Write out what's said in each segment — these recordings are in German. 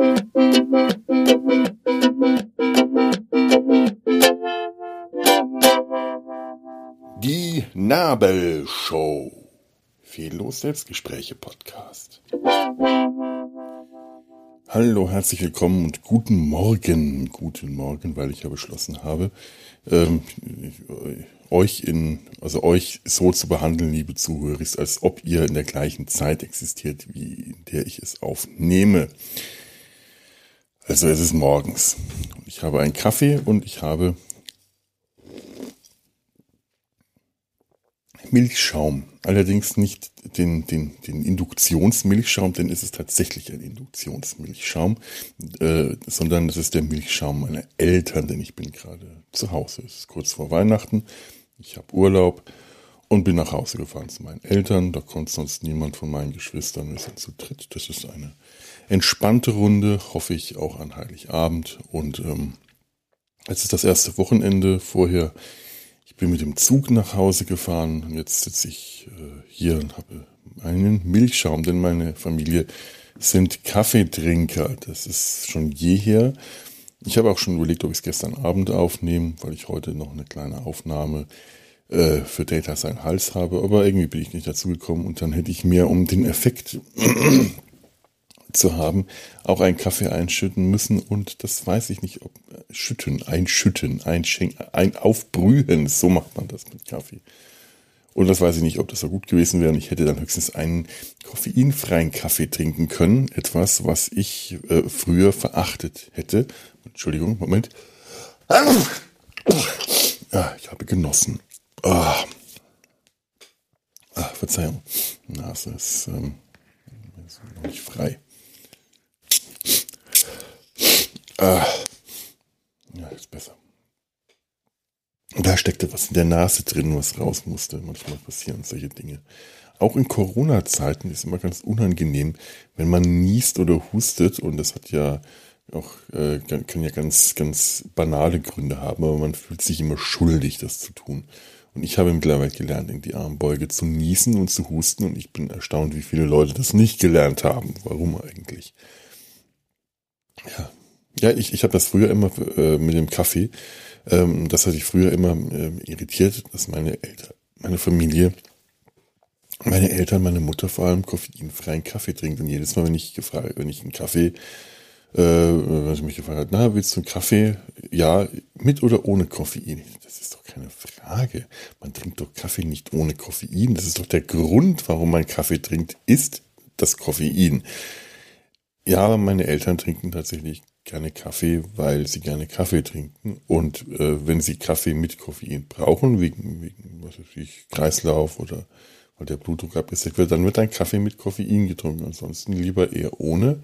Die Nabelshow. Fehllos Selbstgespräche Podcast. Hallo, herzlich willkommen und guten Morgen. Guten Morgen, weil ich ja beschlossen habe, ähm, euch in, also euch so zu behandeln, liebe Zuhörer, als ob ihr in der gleichen Zeit existiert, wie in der ich es aufnehme. Also es ist morgens. Ich habe einen Kaffee und ich habe Milchschaum. Allerdings nicht den, den, den Induktionsmilchschaum, denn es ist tatsächlich ein Induktionsmilchschaum, äh, sondern es ist der Milchschaum meiner Eltern, denn ich bin gerade zu Hause. Es ist kurz vor Weihnachten. Ich habe Urlaub und bin nach Hause gefahren zu meinen Eltern. Da kommt sonst niemand von meinen Geschwistern. Wir sind zu dritt. Das ist eine entspannte Runde, hoffe ich, auch an Heiligabend. Und ähm, es ist das erste Wochenende. Vorher ich bin mit dem Zug nach Hause gefahren und jetzt sitze ich äh, hier und habe einen Milchschaum, denn meine Familie sind Kaffeetrinker. Das ist schon jeher. Ich habe auch schon überlegt, ob ich es gestern Abend aufnehme, weil ich heute noch eine kleine Aufnahme äh, für Data sein Hals habe, aber irgendwie bin ich nicht dazu gekommen und dann hätte ich mir um den Effekt zu haben, auch einen Kaffee einschütten müssen und das weiß ich nicht, ob äh, schütten, einschütten, einschenken, ein aufbrühen, so macht man das mit Kaffee. Und das weiß ich nicht, ob das so gut gewesen wäre. Und ich hätte dann höchstens einen koffeinfreien Kaffee trinken können. Etwas, was ich äh, früher verachtet hätte. Entschuldigung, Moment. Ah, ich habe genossen. Ah. Ah, Verzeihung. Nase ist, ähm, noch nicht frei. Ah. Ja, ist besser. Da steckte was in der Nase drin, was raus musste. Manchmal passieren solche Dinge. Auch in Corona-Zeiten ist immer ganz unangenehm, wenn man niest oder hustet. Und das hat ja auch, äh, kann ja ganz, ganz banale Gründe haben, aber man fühlt sich immer schuldig, das zu tun. Und ich habe mittlerweile gelernt, in die Armbeuge zu niesen und zu husten. Und ich bin erstaunt, wie viele Leute das nicht gelernt haben. Warum eigentlich? Ja, ja, ich, ich habe das früher immer äh, mit dem Kaffee. Ähm, das hatte ich früher immer äh, irritiert, dass meine Eltern, meine Familie, meine Eltern, meine Mutter vor allem koffeinfreien Kaffee trinkt. Und jedes Mal, wenn ich gefragt, wenn ich einen Kaffee, äh, wenn sie mich gefragt hat, na, willst du einen Kaffee? Ja, mit oder ohne Koffein? Das ist doch keine Frage. Man trinkt doch Kaffee nicht ohne Koffein. Das ist doch der Grund, warum man Kaffee trinkt, ist das Koffein. Ja, meine Eltern trinken tatsächlich gerne Kaffee, weil sie gerne Kaffee trinken. Und äh, wenn sie Kaffee mit Koffein brauchen, wegen, wegen was weiß ich, Kreislauf oder weil der Blutdruck abgesetzt wird, dann wird ein Kaffee mit Koffein getrunken. Ansonsten lieber eher ohne.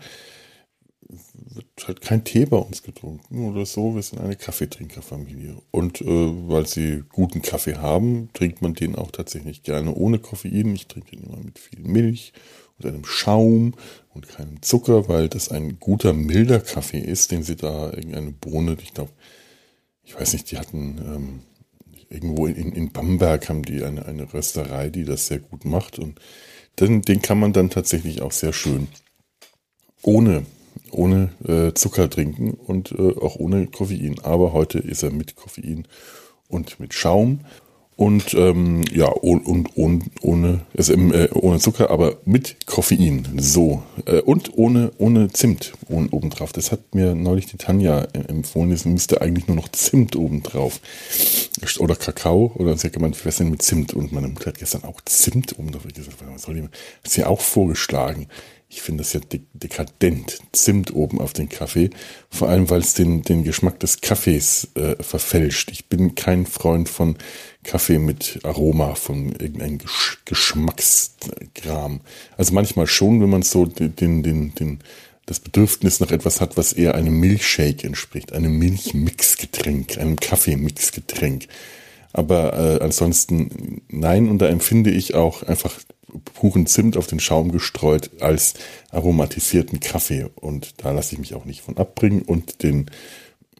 Wird halt kein Tee bei uns getrunken oder so. Wir sind eine Kaffeetrinkerfamilie. Und äh, weil sie guten Kaffee haben, trinkt man den auch tatsächlich gerne ohne Koffein. Ich trinke den immer mit viel Milch und einem Schaum und keinem Zucker, weil das ein guter, milder Kaffee ist, den sie da irgendeine Bohne, ich glaube, ich weiß nicht, die hatten ähm, irgendwo in, in Bamberg haben die eine, eine Rösterei, die das sehr gut macht und den, den kann man dann tatsächlich auch sehr schön ohne, ohne äh, Zucker trinken und äh, auch ohne Koffein. Aber heute ist er mit Koffein und mit Schaum und ähm, ja und, und, und ohne also, äh, ohne Zucker, aber mit Koffein so äh, und ohne ohne Zimt oben, obendrauf. Das hat mir neulich die Tanja empfohlen. Es müsste eigentlich nur noch Zimt obendrauf oder Kakao oder sie hat gemeint, was denn mit Zimt? Und meine Mutter hat gestern auch Zimt obendrauf gesagt. Was soll die? Hat sie auch vorgeschlagen. Ich finde das ja dekadent. Zimt oben auf den Kaffee. Vor allem, weil es den, den Geschmack des Kaffees äh, verfälscht. Ich bin kein Freund von Kaffee mit Aroma, von irgendeinem Gesch Geschmacksgram. Also manchmal schon, wenn man so den, den, den, das Bedürfnis nach etwas hat, was eher einem Milchshake entspricht, einem Milchmixgetränk, einem Kaffeemixgetränk. Aber äh, ansonsten nein, und da empfinde ich auch einfach puren Zimt auf den Schaum gestreut als aromatisierten Kaffee. Und da lasse ich mich auch nicht von abbringen und den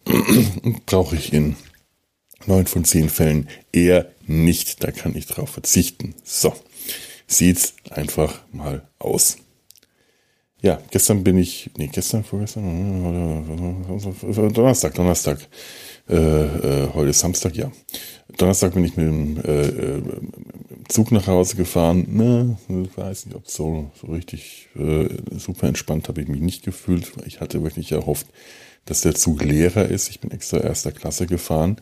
brauche ich in neun von zehn Fällen eher nicht. Da kann ich drauf verzichten. So, sieht's einfach mal aus. Ja, gestern bin ich, nee, gestern, vorgestern, Donnerstag, Donnerstag. Äh, äh, heute ist Samstag, ja. Donnerstag bin ich mit dem äh, äh Zug nach Hause gefahren. Ne, ich weiß nicht, ob so, so richtig äh, super entspannt habe ich mich nicht gefühlt. Ich hatte wirklich erhofft, dass der Zug leerer ist. Ich bin extra erster Klasse gefahren.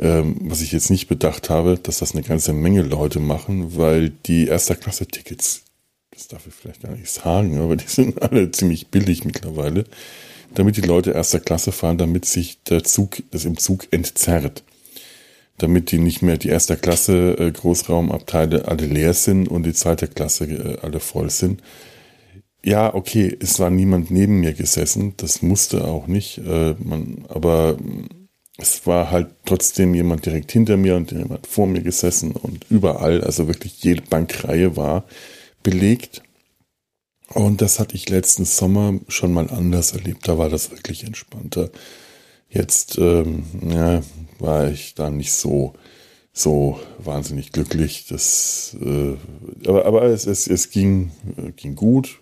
Ähm, was ich jetzt nicht bedacht habe, dass das eine ganze Menge Leute machen, weil die erster Klasse Tickets, das darf ich vielleicht gar nicht sagen, aber die sind alle ziemlich billig mittlerweile, damit die Leute erster Klasse fahren, damit sich der Zug, das im Zug entzerrt damit die nicht mehr die erster Klasse äh, Großraumabteile alle leer sind und die zweite Klasse äh, alle voll sind. Ja, okay, es war niemand neben mir gesessen, das musste auch nicht, äh, man, aber es war halt trotzdem jemand direkt hinter mir und jemand vor mir gesessen und überall, also wirklich jede Bankreihe war belegt. Und das hatte ich letzten Sommer schon mal anders erlebt, da war das wirklich entspannter. Jetzt ähm, ja, war ich da nicht so so wahnsinnig glücklich. Das, äh, aber aber es, es, es ging, äh, ging gut.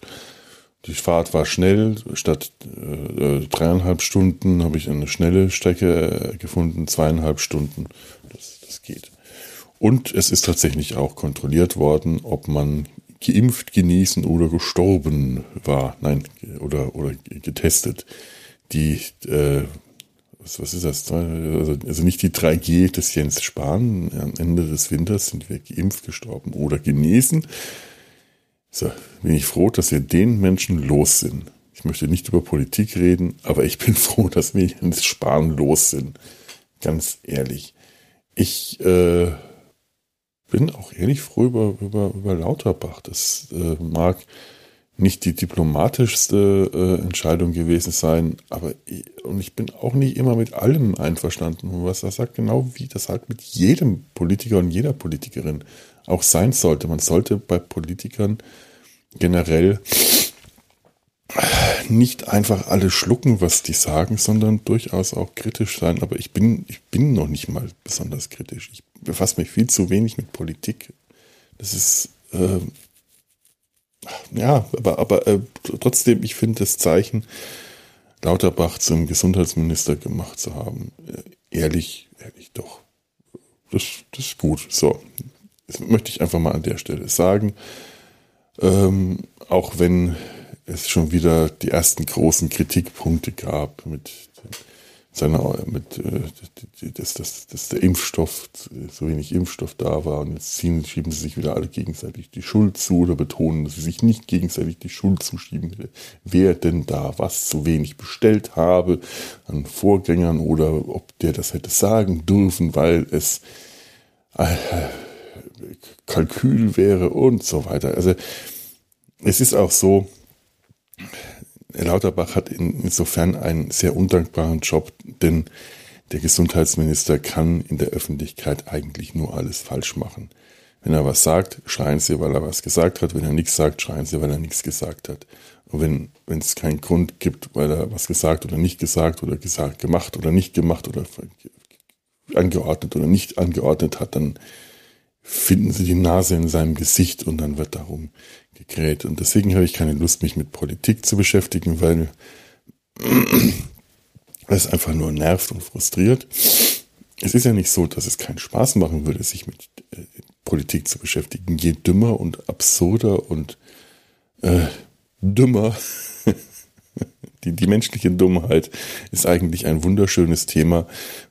Die Fahrt war schnell. Statt äh, dreieinhalb Stunden habe ich eine schnelle Strecke äh, gefunden, zweieinhalb Stunden. Das, das geht. Und es ist tatsächlich auch kontrolliert worden, ob man geimpft, genesen oder gestorben war. Nein, oder, oder getestet. Die äh, was, was ist das? Also, also nicht die 3G des Jens Spahn. Am Ende des Winters sind wir geimpft, gestorben oder genesen. So, bin ich froh, dass wir den Menschen los sind. Ich möchte nicht über Politik reden, aber ich bin froh, dass wir Jens Spahn los sind. Ganz ehrlich. Ich äh, bin auch ehrlich froh über, über, über Lauterbach. Das äh, mag nicht die diplomatischste äh, Entscheidung gewesen sein, aber ich, und ich bin auch nicht immer mit allem einverstanden, was er sagt, genau wie das halt mit jedem Politiker und jeder Politikerin auch sein sollte. Man sollte bei Politikern generell nicht einfach alle schlucken, was die sagen, sondern durchaus auch kritisch sein. Aber ich bin, ich bin noch nicht mal besonders kritisch. Ich befasse mich viel zu wenig mit Politik. Das ist äh, ja, aber, aber äh, trotzdem, ich finde das Zeichen, Lauterbach zum Gesundheitsminister gemacht zu haben, äh, ehrlich, ehrlich doch. Das, das ist gut. So, das möchte ich einfach mal an der Stelle sagen. Ähm, auch wenn es schon wieder die ersten großen Kritikpunkte gab mit seiner, mit, äh, dass, dass, dass der Impfstoff, so wenig Impfstoff da war und jetzt ziehen, schieben sie sich wieder alle gegenseitig die Schuld zu oder betonen, dass sie sich nicht gegenseitig die Schuld zuschieben, wer denn da was zu wenig bestellt habe an Vorgängern oder ob der das hätte sagen dürfen, weil es äh, Kalkül wäre und so weiter. Also es ist auch so, Lauterbach hat insofern einen sehr undankbaren Job, denn der Gesundheitsminister kann in der Öffentlichkeit eigentlich nur alles falsch machen. Wenn er was sagt, schreien sie, weil er was gesagt hat. Wenn er nichts sagt, schreien sie, weil er nichts gesagt hat. Und wenn, wenn es keinen Grund gibt, weil er was gesagt oder nicht gesagt oder gesagt, gemacht oder nicht gemacht oder angeordnet oder nicht angeordnet hat, dann finden sie die Nase in seinem Gesicht und dann wird darum gekräht. Und deswegen habe ich keine Lust, mich mit Politik zu beschäftigen, weil es einfach nur nervt und frustriert. Es ist ja nicht so, dass es keinen Spaß machen würde, sich mit äh, Politik zu beschäftigen. Je dümmer und absurder und äh, dümmer die, die menschliche Dummheit ist eigentlich ein wunderschönes Thema,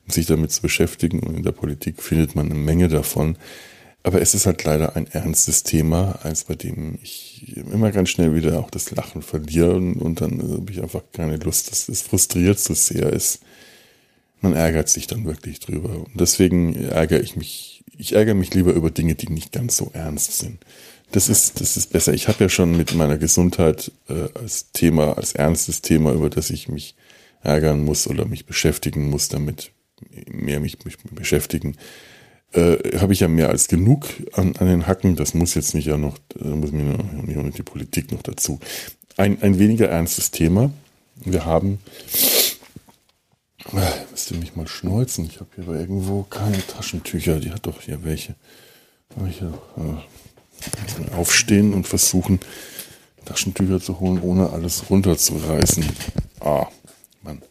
um sich damit zu beschäftigen. Und in der Politik findet man eine Menge davon. Aber es ist halt leider ein ernstes Thema, eins bei dem ich immer ganz schnell wieder auch das Lachen verliere und, dann habe ich einfach keine Lust. Das, das frustriert so sehr. Es, man ärgert sich dann wirklich drüber. Und deswegen ärgere ich mich, ich ärgere mich lieber über Dinge, die nicht ganz so ernst sind. Das ist, das ist besser. Ich habe ja schon mit meiner Gesundheit äh, als Thema, als ernstes Thema, über das ich mich ärgern muss oder mich beschäftigen muss, damit mehr mich, mich beschäftigen äh, habe ich ja mehr als genug an, an den Hacken. Das muss jetzt nicht ja noch, muss mir nicht noch die Politik noch dazu. Ein, ein weniger ernstes Thema. Wir haben, äh, müsst ihr mich mal schneuzen. Ich habe hier aber irgendwo keine Taschentücher. Die hat doch hier welche. Ich, äh, aufstehen und versuchen, Taschentücher zu holen, ohne alles runterzureißen. Ah, Mann.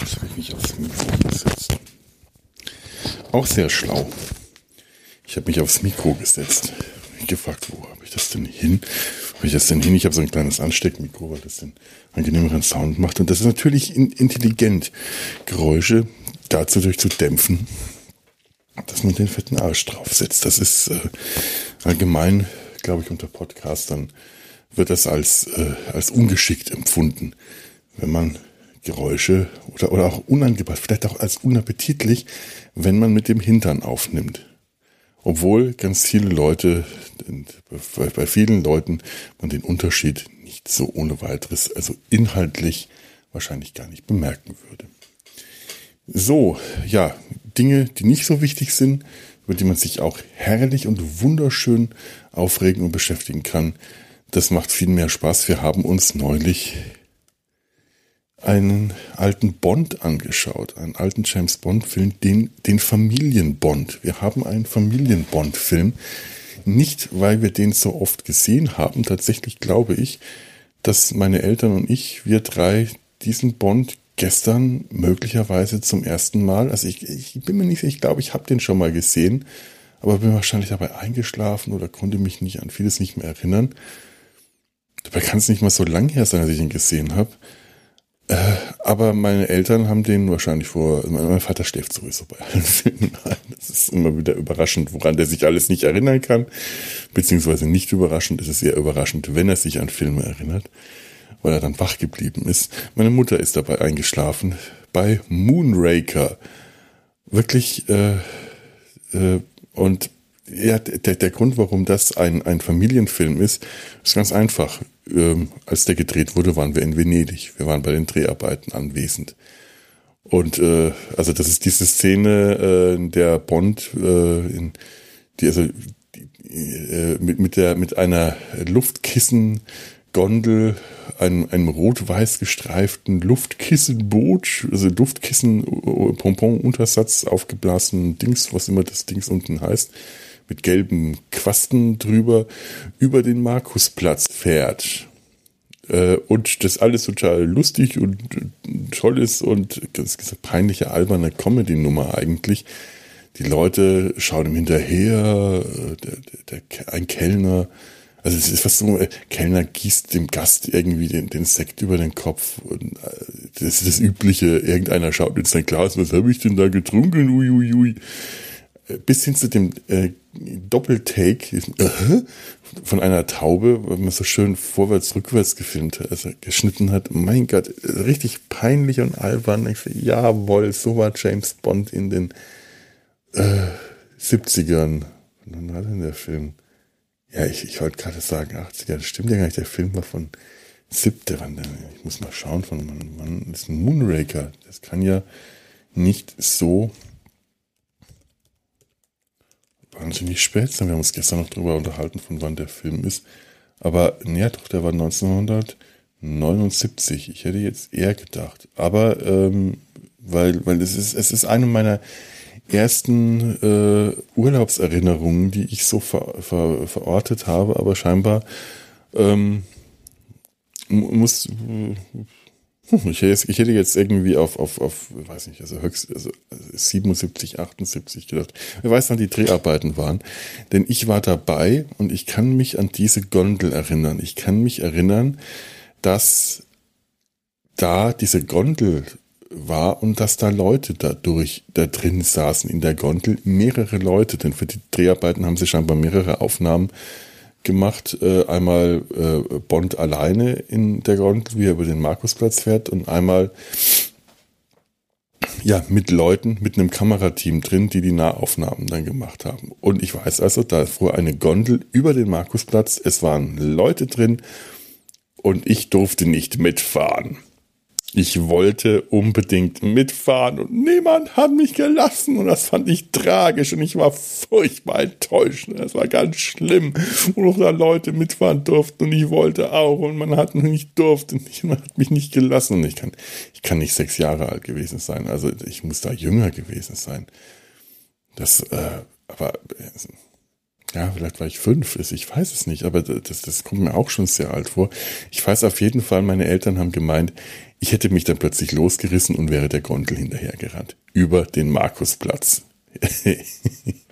Jetzt habe ich mich aufs Mikro. Auch sehr schlau. Ich habe mich aufs Mikro gesetzt. Ich gefragt, wo habe ich das denn hin? Habe ich das denn hin? Ich habe so ein kleines Ansteckmikro, weil das den angenehmeren Sound macht. Und das ist natürlich intelligent, Geräusche dazu durch zu dämpfen, dass man den fetten Arsch draufsetzt. Das ist äh, allgemein, glaube ich, unter Podcastern wird das als, äh, als ungeschickt empfunden, wenn man Geräusche oder, oder auch unangepasst, vielleicht auch als unappetitlich, wenn man mit dem Hintern aufnimmt. Obwohl ganz viele Leute, bei vielen Leuten man den Unterschied nicht so ohne weiteres, also inhaltlich wahrscheinlich gar nicht bemerken würde. So, ja, Dinge, die nicht so wichtig sind, über die man sich auch herrlich und wunderschön aufregen und beschäftigen kann. Das macht viel mehr Spaß. Wir haben uns neulich einen alten Bond angeschaut, einen alten James Bond-Film, den, den Familienbond. Wir haben einen Familienbond-Film. Nicht, weil wir den so oft gesehen haben. Tatsächlich glaube ich, dass meine Eltern und ich, wir drei, diesen Bond gestern möglicherweise zum ersten Mal, also ich, ich bin mir nicht sicher, ich glaube, ich habe den schon mal gesehen, aber bin wahrscheinlich dabei eingeschlafen oder konnte mich nicht an vieles nicht mehr erinnern. Dabei kann es nicht mal so lang her sein, dass ich ihn gesehen habe. Äh, aber meine Eltern haben den wahrscheinlich vor. Mein Vater schläft sowieso bei allen Filmen ein. Das ist immer wieder überraschend, woran der sich alles nicht erinnern kann. Beziehungsweise nicht überraschend. Es ist eher überraschend, wenn er sich an Filme erinnert, weil er dann wach geblieben ist. Meine Mutter ist dabei eingeschlafen bei Moonraker. Wirklich, äh, äh, und ja, der, der Grund, warum das ein, ein Familienfilm ist, ist ganz einfach. Ähm, als der gedreht wurde, waren wir in Venedig. Wir waren bei den Dreharbeiten anwesend. Und äh, also das ist diese Szene, äh, in der Bond äh, in die also die, äh, mit mit der mit einer Luftkissen Gondel, einem, einem rot-weiß gestreiften Luftkissenboot, also Luftkissen Pompon Untersatz aufgeblasen Dings, was immer das Dings unten heißt, mit gelben Quasten drüber über den Markusplatz fährt. Äh, und das alles total lustig und toll ist und das ist eine peinliche, alberne Comedy-Nummer eigentlich. Die Leute schauen ihm hinterher, äh, der, der, der, ein Kellner, also es ist fast so, äh, Kellner gießt dem Gast irgendwie den, den Sekt über den Kopf. Und das ist das Übliche, irgendeiner schaut in sein Glas, was habe ich denn da getrunken? Uiuiui. Ui, ui bis hin zu dem äh, Doppeltake äh, von einer Taube, weil man so schön vorwärts, rückwärts gefilmt hat, also geschnitten hat. Mein Gott, richtig peinlich und albern. Ich so, jawohl, so war James Bond in den äh, 70ern. Wann war denn der Film? Ja, ich, ich wollte gerade sagen 80er. Das stimmt ja gar nicht. Der Film war von siebte. Ich muss mal schauen von wann, wann ist Moonraker. Das kann ja nicht so wahnsinnig spät sein. Wir haben uns gestern noch darüber unterhalten, von wann der Film ist. Aber naja, doch, der war 1979. Ich hätte jetzt eher gedacht. Aber ähm, weil, weil es ist, es ist eine meiner ersten äh, Urlaubserinnerungen, die ich so ver, ver, verortet habe, aber scheinbar ähm, muss ich hätte, jetzt irgendwie auf, auf, auf, weiß nicht, also höchst, also 77, 78 gedacht. Wer weiß, wann die Dreharbeiten waren. Denn ich war dabei und ich kann mich an diese Gondel erinnern. Ich kann mich erinnern, dass da diese Gondel war und dass da Leute da durch, da drin saßen in der Gondel. Mehrere Leute, denn für die Dreharbeiten haben sie scheinbar mehrere Aufnahmen gemacht. Äh, einmal äh, Bond alleine in der Gondel, wie er über den Markusplatz fährt, und einmal ja mit Leuten, mit einem Kamerateam drin, die die Nahaufnahmen dann gemacht haben. Und ich weiß also, da fuhr eine Gondel über den Markusplatz, es waren Leute drin und ich durfte nicht mitfahren. Ich wollte unbedingt mitfahren und niemand hat mich gelassen und das fand ich tragisch und ich war furchtbar enttäuscht. Das war ganz schlimm, wo noch da Leute mitfahren durften und ich wollte auch und man hat mich nicht durfte und man hat mich nicht gelassen und ich kann, ich kann nicht sechs Jahre alt gewesen sein, also ich muss da jünger gewesen sein. Das, äh, aber äh, ja, vielleicht war ich fünf, ich weiß es nicht, aber das, das kommt mir auch schon sehr alt vor. Ich weiß auf jeden Fall, meine Eltern haben gemeint, ich hätte mich dann plötzlich losgerissen und wäre der Gondel hinterhergerannt. Über den Markusplatz.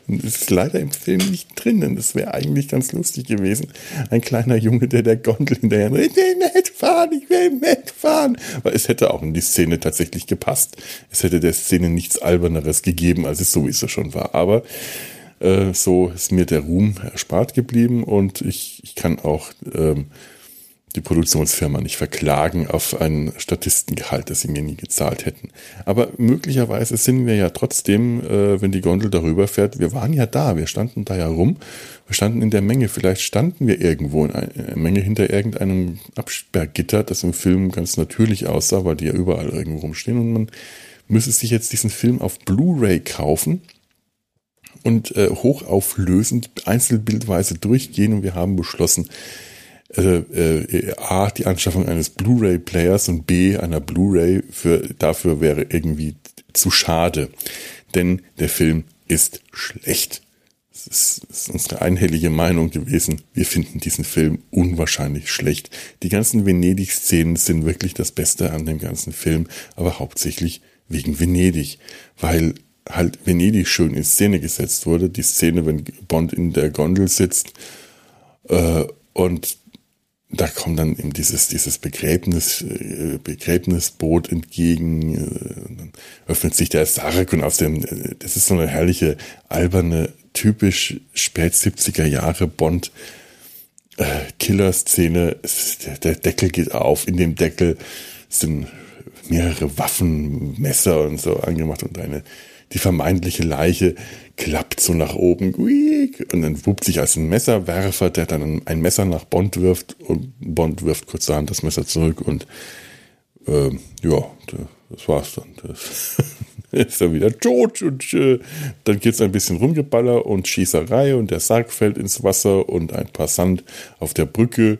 Das ist leider im Film nicht drin, das wäre eigentlich ganz lustig gewesen. Ein kleiner Junge, der der Gondel hinterher, ich will mitfahren, ich will mitfahren. Weil es hätte auch in die Szene tatsächlich gepasst. Es hätte der Szene nichts Alberneres gegeben, als es sowieso schon war. Aber äh, so ist mir der Ruhm erspart geblieben und ich, ich kann auch ähm, die Produktionsfirma nicht verklagen auf ein Statistengehalt, das sie mir nie gezahlt hätten. Aber möglicherweise sind wir ja trotzdem, äh, wenn die Gondel darüber fährt, wir waren ja da, wir standen da ja rum, wir standen in der Menge, vielleicht standen wir irgendwo in einer Menge hinter irgendeinem Absperrgitter, das im Film ganz natürlich aussah, weil die ja überall irgendwo rumstehen. Und man müsse sich jetzt diesen Film auf Blu-ray kaufen und äh, hochauflösend einzelbildweise durchgehen und wir haben beschlossen, äh, äh, A, die Anschaffung eines Blu-ray-Players und B, einer Blu-ray für, dafür wäre irgendwie zu schade. Denn der Film ist schlecht. Das ist, ist unsere einhellige Meinung gewesen. Wir finden diesen Film unwahrscheinlich schlecht. Die ganzen Venedig-Szenen sind wirklich das Beste an dem ganzen Film, aber hauptsächlich wegen Venedig, weil halt Venedig schön in Szene gesetzt wurde. Die Szene, wenn Bond in der Gondel sitzt äh, und da kommt dann eben dieses, dieses Begräbnis, äh, Begräbnisboot entgegen, äh, dann öffnet sich der Sarg und aus dem, äh, das ist so eine herrliche, alberne, typisch spät 70er Jahre Bond, äh, Killer-Szene, der, der Deckel geht auf, in dem Deckel sind mehrere Waffen, Messer und so angemacht und eine die vermeintliche Leiche klappt so nach oben und dann wuppt sich als ein Messerwerfer, der dann ein Messer nach Bond wirft und Bond wirft kurzerhand das Messer zurück und äh, ja, das war's dann. Das ist er wieder tot und äh, dann geht's ein bisschen Rumgeballer und Schießerei und der Sarg fällt ins Wasser und ein Passant auf der Brücke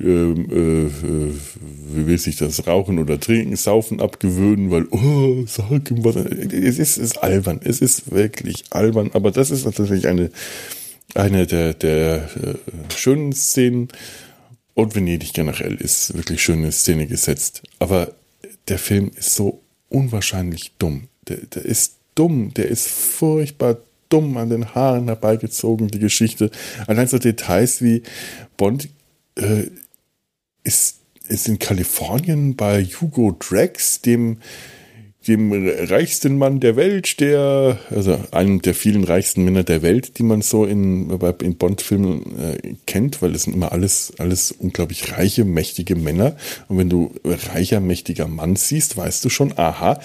ähm, äh, äh, will sich das Rauchen oder Trinken, Saufen abgewöhnen, weil, oh, Sarg im Wasser. Es ist, es ist albern, es ist wirklich albern, aber das ist natürlich eine, eine der, der äh, schönen Szenen und Venedig generell ist wirklich schöne Szene gesetzt. Aber der Film ist so unwahrscheinlich dumm. Der, der ist dumm, der ist furchtbar dumm an den Haaren herbeigezogen, die Geschichte. Allein so Details wie Bond äh, ist, ist in Kalifornien bei Hugo Drax, dem, dem reichsten Mann der Welt, der, also einem der vielen reichsten Männer der Welt, die man so in, in Bond-Filmen äh, kennt, weil es sind immer alles, alles unglaublich reiche, mächtige Männer. Und wenn du reicher, mächtiger Mann siehst, weißt du schon, aha,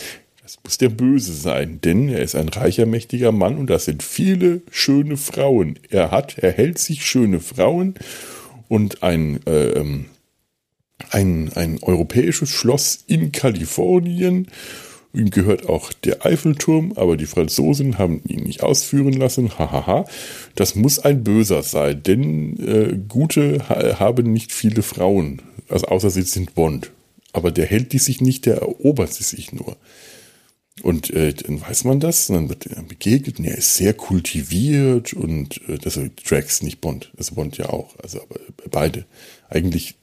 das muss der Böse sein, denn er ist ein reicher, mächtiger Mann und das sind viele schöne Frauen. Er hat, er hält sich schöne Frauen und ein, äh, ähm, ein, ein europäisches Schloss in Kalifornien. Ihm gehört auch der Eiffelturm, aber die Franzosen haben ihn nicht ausführen lassen. Hahaha. Das muss ein Böser sein, denn äh, Gute ha haben nicht viele Frauen, also außer sie sind Bond. Aber der hält die sich nicht, der erobert sie sich nur. Und äh, dann weiß man das, und dann wird er begegnet, und er ist sehr kultiviert und äh, das ist Drax, nicht Bond, also Bond ja auch, also aber beide. Eigentlich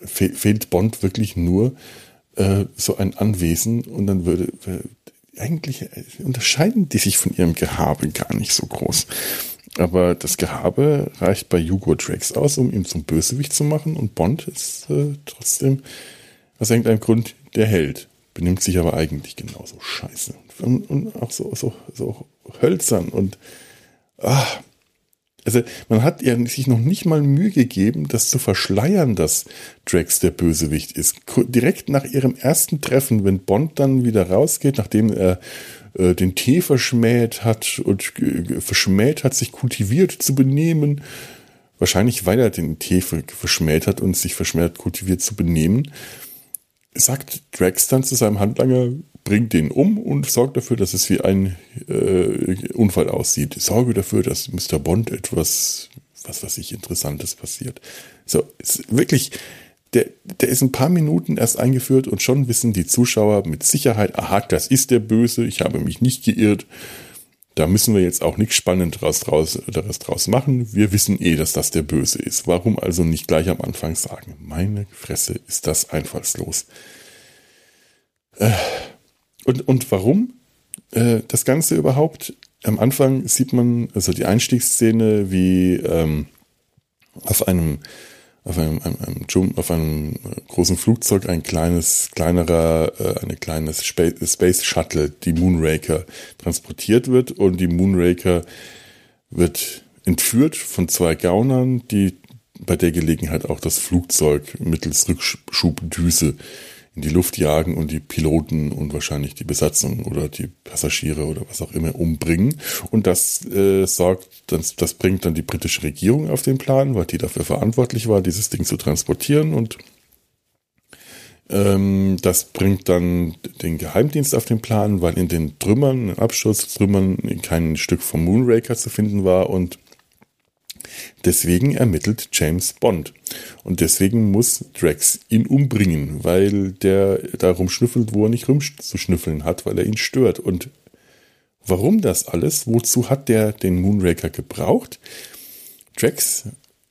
fe fehlt Bond wirklich nur äh, so ein Anwesen und dann würde äh, eigentlich äh, unterscheiden die sich von ihrem Gehabe gar nicht so groß. Aber das Gehabe reicht bei Hugo Drax aus, um ihn zum Bösewicht zu machen und Bond ist äh, trotzdem aus irgendeinem Grund der Held benimmt sich aber eigentlich genauso scheiße. Und, und auch so, so, so hölzern und ah, also man hat ja sich noch nicht mal Mühe gegeben, das zu verschleiern, dass Drax der Bösewicht ist. Direkt nach ihrem ersten Treffen, wenn Bond dann wieder rausgeht, nachdem er äh, den Tee verschmäht hat und äh, verschmäht hat, sich kultiviert zu benehmen, wahrscheinlich weil er den Tee verschmäht hat und sich verschmäht kultiviert zu benehmen, sagt Drax dann zu seinem Handlanger, bringt den um und sorgt dafür, dass es wie ein äh, Unfall aussieht. Sorge dafür, dass Mr. Bond etwas, was weiß ich, Interessantes passiert. So, wirklich, der, der ist ein paar Minuten erst eingeführt und schon wissen die Zuschauer mit Sicherheit, aha, das ist der Böse, ich habe mich nicht geirrt. Da müssen wir jetzt auch nichts Spannendes draus, draus, draus machen. Wir wissen eh, dass das der Böse ist. Warum also nicht gleich am Anfang sagen? Meine Fresse, ist das einfallslos. Äh, und, und warum äh, das Ganze überhaupt? Am Anfang sieht man also die Einstiegsszene, wie ähm, auf einem auf einem, einem, einem, auf einem großen Flugzeug ein kleines, kleinerer, äh, eine kleines Space Shuttle, die Moonraker, transportiert wird. Und die Moonraker wird entführt von zwei Gaunern, die bei der Gelegenheit auch das Flugzeug mittels Rückschubdüse in die Luft jagen und die Piloten und wahrscheinlich die Besatzung oder die Passagiere oder was auch immer umbringen. Und das äh, sorgt, das, das bringt dann die britische Regierung auf den Plan, weil die dafür verantwortlich war, dieses Ding zu transportieren und ähm, das bringt dann den Geheimdienst auf den Plan, weil in den Trümmern, Absturztrümmern kein Stück vom Moonraker zu finden war und Deswegen ermittelt James Bond. Und deswegen muss Drax ihn umbringen, weil der da rumschnüffelt, wo er nicht rumzuschnüffeln hat, weil er ihn stört. Und warum das alles? Wozu hat der den Moonraker gebraucht? Drax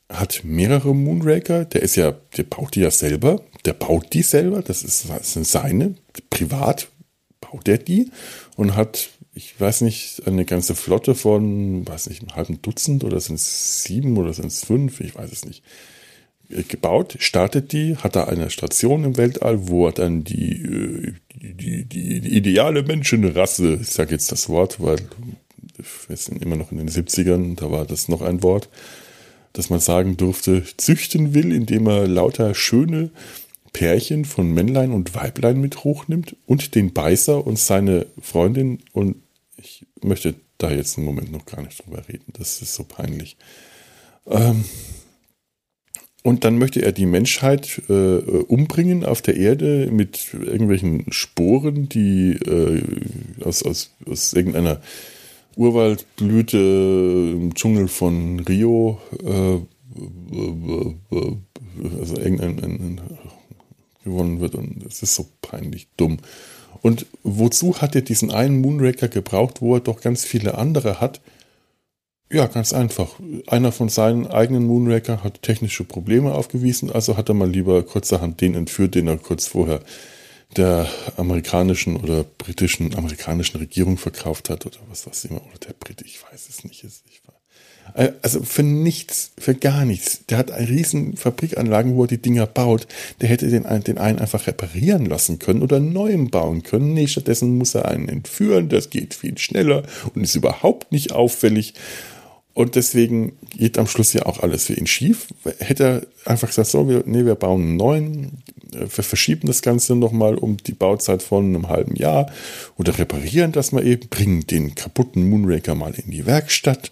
hat mehrere Moonraker. Der ist ja, der baut die ja selber. Der baut die selber. Das ist, das sind seine. Privat baut er die und hat ich weiß nicht, eine ganze Flotte von, weiß nicht, einem halben Dutzend oder sind es sieben oder sind es fünf, ich weiß es nicht, äh, gebaut, startet die, hat da eine Station im Weltall, wo er dann die, äh, die, die, die, ideale Menschenrasse, ich sage jetzt das Wort, weil wir sind immer noch in den 70ern, da war das noch ein Wort, dass man sagen durfte, züchten will, indem er lauter schöne Pärchen von Männlein und Weiblein mit hochnimmt und den Beißer und seine Freundin und ich möchte da jetzt einen Moment noch gar nicht drüber reden. Das ist so peinlich. Ähm, und dann möchte er die Menschheit äh, umbringen auf der Erde mit irgendwelchen Sporen, die äh, aus, aus, aus irgendeiner Urwaldblüte im Dschungel von Rio, äh, also irgendein ein, ein, gewonnen wird. Und es ist so peinlich dumm. Und wozu hat er diesen einen Moonraker gebraucht, wo er doch ganz viele andere hat? Ja, ganz einfach. Einer von seinen eigenen Moonraker hat technische Probleme aufgewiesen, also hat er mal lieber kurzerhand den entführt, den er kurz vorher der amerikanischen oder britischen, amerikanischen Regierung verkauft hat oder was weiß ich immer, oder der Brit, ich weiß es nicht. Ich äh, also für nichts, für gar nichts. Der hat riesen Fabrikanlagen, wo er die Dinger baut. Der hätte den, den einen einfach reparieren lassen können oder neuen bauen können. Nee, stattdessen muss er einen entführen. Das geht viel schneller und ist überhaupt nicht auffällig. Und deswegen geht am Schluss ja auch alles für ihn schief. Hätte er einfach gesagt, so, wir, nee, wir bauen einen neuen, wir verschieben das Ganze nochmal um die Bauzeit von einem halben Jahr oder reparieren das mal eben, bringen den kaputten Moonraker mal in die Werkstatt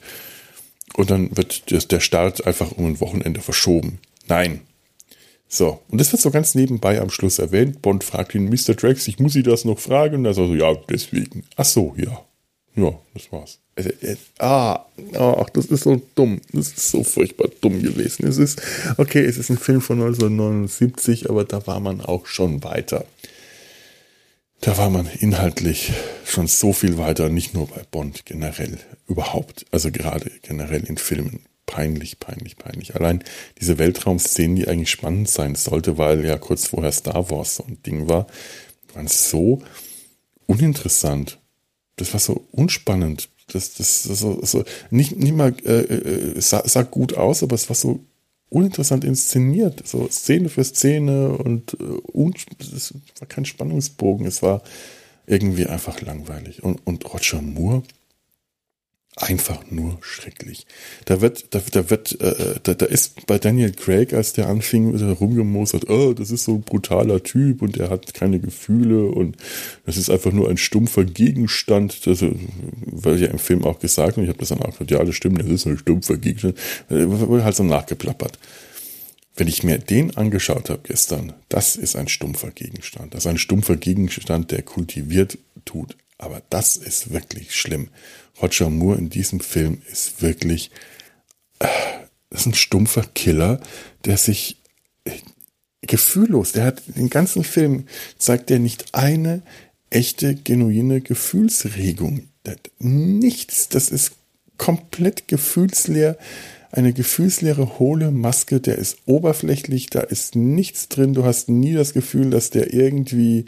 und dann wird der Start einfach um ein Wochenende verschoben. Nein. So, und das wird so ganz nebenbei am Schluss erwähnt. Bond fragt ihn, Mr. Drax, ich muss Sie das noch fragen. Und er sagt so, ja, deswegen. Ach so, ja. Ja, das war's. Äh, äh, ah, ach, das ist so dumm. Das ist so furchtbar dumm gewesen. Es ist, okay, es ist ein Film von 1979, aber da war man auch schon weiter da war man inhaltlich schon so viel weiter, nicht nur bei Bond, generell überhaupt, also gerade generell in Filmen. Peinlich, peinlich, peinlich. Allein diese Weltraumszenen, die eigentlich spannend sein sollte, weil ja kurz vorher Star Wars so ein Ding war, waren so uninteressant. Das war so unspannend. Das, das, das so, so nicht, nicht mal äh, äh, sah, sah gut aus, aber es war so uninteressant inszeniert, so Szene für Szene und äh, es war kein Spannungsbogen, es war irgendwie einfach langweilig. Und, und Roger Moore, einfach nur schrecklich. Da wird, da, da wird, äh, da, da ist bei Daniel Craig, als der anfing, er rumgemosert, oh, das ist so ein brutaler Typ und er hat keine Gefühle und das ist einfach nur ein stumpfer Gegenstand. Das wird ja im Film auch gesagt und ich habe das dann auch gesagt, ja, das stimmt, das ist ein stumpfer Gegenstand. Wurde halt so nachgeplappert. Wenn ich mir den angeschaut habe gestern, das ist ein stumpfer Gegenstand. Das ist ein stumpfer Gegenstand, der kultiviert tut. Aber das ist wirklich schlimm. Roger Moore in diesem Film ist wirklich, äh, das ist ein stumpfer Killer, der sich äh, gefühllos, der hat den ganzen Film, zeigt er nicht eine echte, genuine Gefühlsregung nichts. Das ist komplett gefühlsleer. Eine gefühlsleere, hohle Maske, der ist oberflächlich, da ist nichts drin. Du hast nie das Gefühl, dass der irgendwie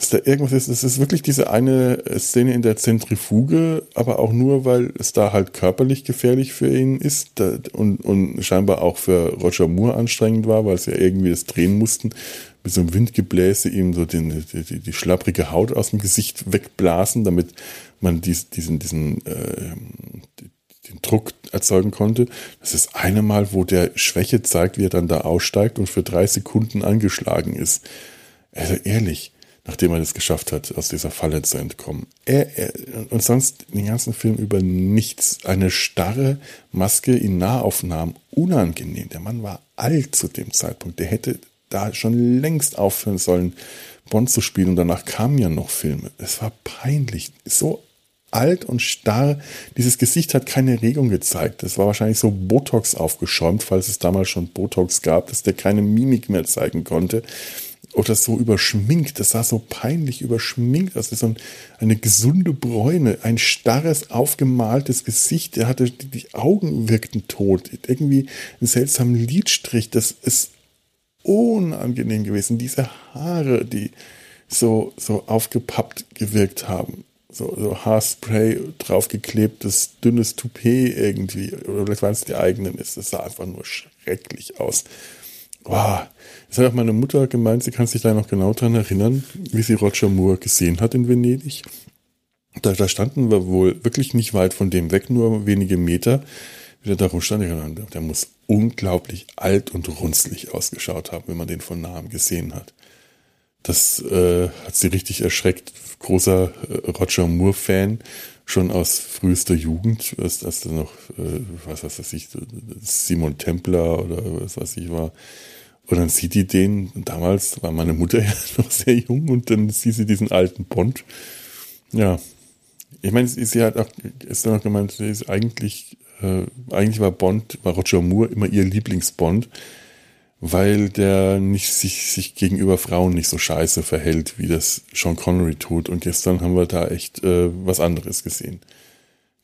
dass da irgendwas ist. Es ist wirklich diese eine Szene in der Zentrifuge, aber auch nur, weil es da halt körperlich gefährlich für ihn ist und, und scheinbar auch für Roger Moore anstrengend war, weil sie ja irgendwie das drehen mussten, mit so einem Windgebläse ihm so den, die, die, die schlapprige Haut aus dem Gesicht wegblasen, damit man dies, diesen, diesen äh, den Druck erzeugen konnte. Das ist eine Mal, wo der Schwäche zeigt, wie er dann da aussteigt und für drei Sekunden angeschlagen ist. Also ehrlich, nachdem er es geschafft hat, aus dieser Falle zu entkommen. Er, er, und sonst den ganzen Film über nichts. Eine starre Maske in Nahaufnahmen, unangenehm. Der Mann war alt zu dem Zeitpunkt. Der hätte da schon längst aufhören sollen, Bond zu spielen. Und danach kamen ja noch Filme. Es war peinlich. So alt und starr. Dieses Gesicht hat keine Regung gezeigt. Das war wahrscheinlich so Botox aufgeschäumt, falls es damals schon Botox gab, dass der keine Mimik mehr zeigen konnte oder so überschminkt. Das sah so peinlich überschminkt aus. So ein, eine gesunde Bräune, ein starres, aufgemaltes Gesicht. Er hatte, die Augen wirkten tot. Irgendwie ein seltsamer Lidstrich. Das ist unangenehm gewesen. Diese Haare, die so, so aufgepappt gewirkt haben. So, so Haarspray draufgeklebtes, dünnes Toupet irgendwie. Oder vielleicht waren es die eigenen. Das sah einfach nur schrecklich aus. Wow. Das hat auch meine Mutter gemeint, sie kann sich da noch genau dran erinnern, wie sie Roger Moore gesehen hat in Venedig. Da, da standen wir wohl wirklich nicht weit von dem weg, nur wenige Meter. Wie der da rumstand, der muss unglaublich alt und runzlig ausgeschaut haben, wenn man den von nahem gesehen hat. Das äh, hat sie richtig erschreckt. Großer äh, Roger Moore-Fan, schon aus frühester Jugend, als, als er noch, äh, was weiß ich, Simon Templer oder was weiß ich war, und dann sieht die den, damals war meine Mutter ja noch sehr jung und dann sieht sie diesen alten Bond. Ja. Ich meine, sie hat auch, ist dann auch gemeint, sie ist eigentlich, äh, eigentlich war Bond, war Roger Moore immer ihr Lieblingsbond, weil der nicht sich, sich gegenüber Frauen nicht so scheiße verhält, wie das Sean Connery tut. Und gestern haben wir da echt äh, was anderes gesehen.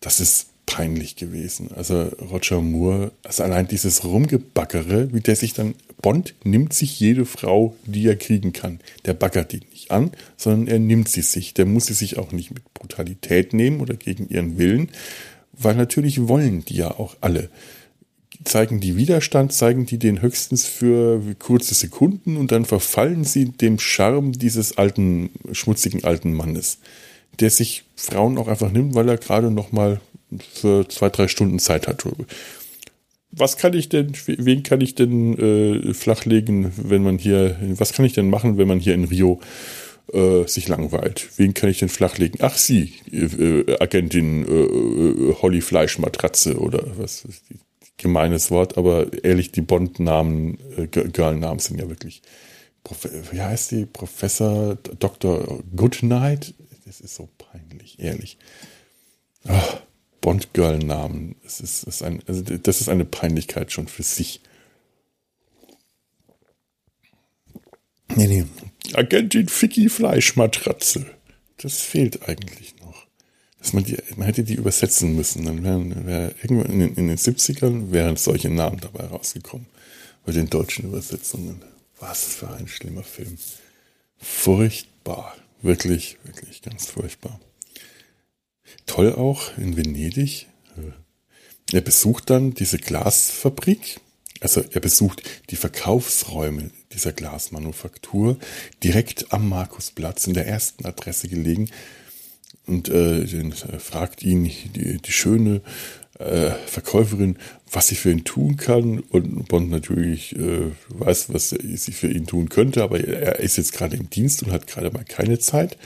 Das ist peinlich gewesen. Also Roger Moore, also allein dieses Rumgebackere, wie der sich dann, Bond nimmt sich jede Frau, die er kriegen kann. Der baggert die nicht an, sondern er nimmt sie sich. Der muss sie sich auch nicht mit Brutalität nehmen oder gegen ihren Willen, weil natürlich wollen die ja auch alle. Zeigen die Widerstand, zeigen die den höchstens für kurze Sekunden und dann verfallen sie dem Charme dieses alten, schmutzigen alten Mannes der sich Frauen auch einfach nimmt, weil er gerade noch mal für zwei, drei Stunden Zeit hat. Was kann ich denn, wen kann ich denn äh, flachlegen, wenn man hier, was kann ich denn machen, wenn man hier in Rio äh, sich langweilt? Wen kann ich denn flachlegen? Ach, Sie, äh, Agentin äh, äh Holly Fleischmatratze oder was ist die, gemeines Wort, aber ehrlich, die Bond-Namen, äh, Girl-Namen sind ja wirklich, Prof wie heißt die? Professor Dr. Goodnight? Das ist so peinlich, ehrlich. Oh. Bond-Girl-Namen. Das ist, ist also das ist eine Peinlichkeit schon für sich. Nee, nee. Agentin Ficky Fleischmatratze. Das fehlt eigentlich. Dass man, die, man hätte die übersetzen müssen. Dann wären wär irgendwann in den, in den 70ern wären solche Namen dabei rausgekommen. Bei den deutschen Übersetzungen. Was für ein schlimmer Film. Furchtbar. Wirklich, wirklich ganz furchtbar. Toll auch in Venedig. Er besucht dann diese Glasfabrik. Also er besucht die Verkaufsräume dieser Glasmanufaktur direkt am Markusplatz in der ersten Adresse gelegen und äh, den, fragt ihn die, die schöne äh, Verkäuferin, was sie für ihn tun kann. Und Bond natürlich äh, weiß, was sie für ihn tun könnte, aber er ist jetzt gerade im Dienst und hat gerade mal keine Zeit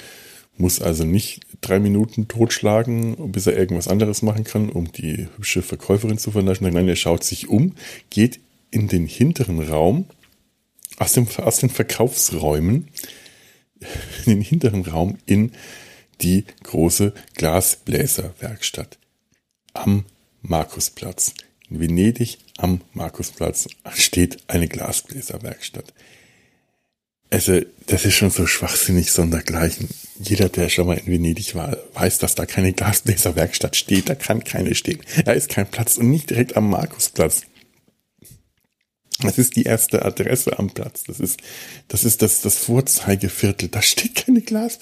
muss also nicht drei Minuten totschlagen, bis er irgendwas anderes machen kann, um die hübsche Verkäuferin zu vernaschen. Nein, er schaut sich um, geht in den hinteren Raum, aus, dem, aus den Verkaufsräumen, in den hinteren Raum in die große Glasbläserwerkstatt am Markusplatz. In Venedig am Markusplatz steht eine Glasbläserwerkstatt. Also, das ist schon so schwachsinnig sondergleichen. Jeder, der schon mal in Venedig war, weiß, dass da keine Glasbläserwerkstatt steht. Da kann keine stehen. Da ist kein Platz und nicht direkt am Markusplatz. Das ist die erste Adresse am Platz. Das ist, das ist das, das Vorzeigeviertel. Da steht keine Glas.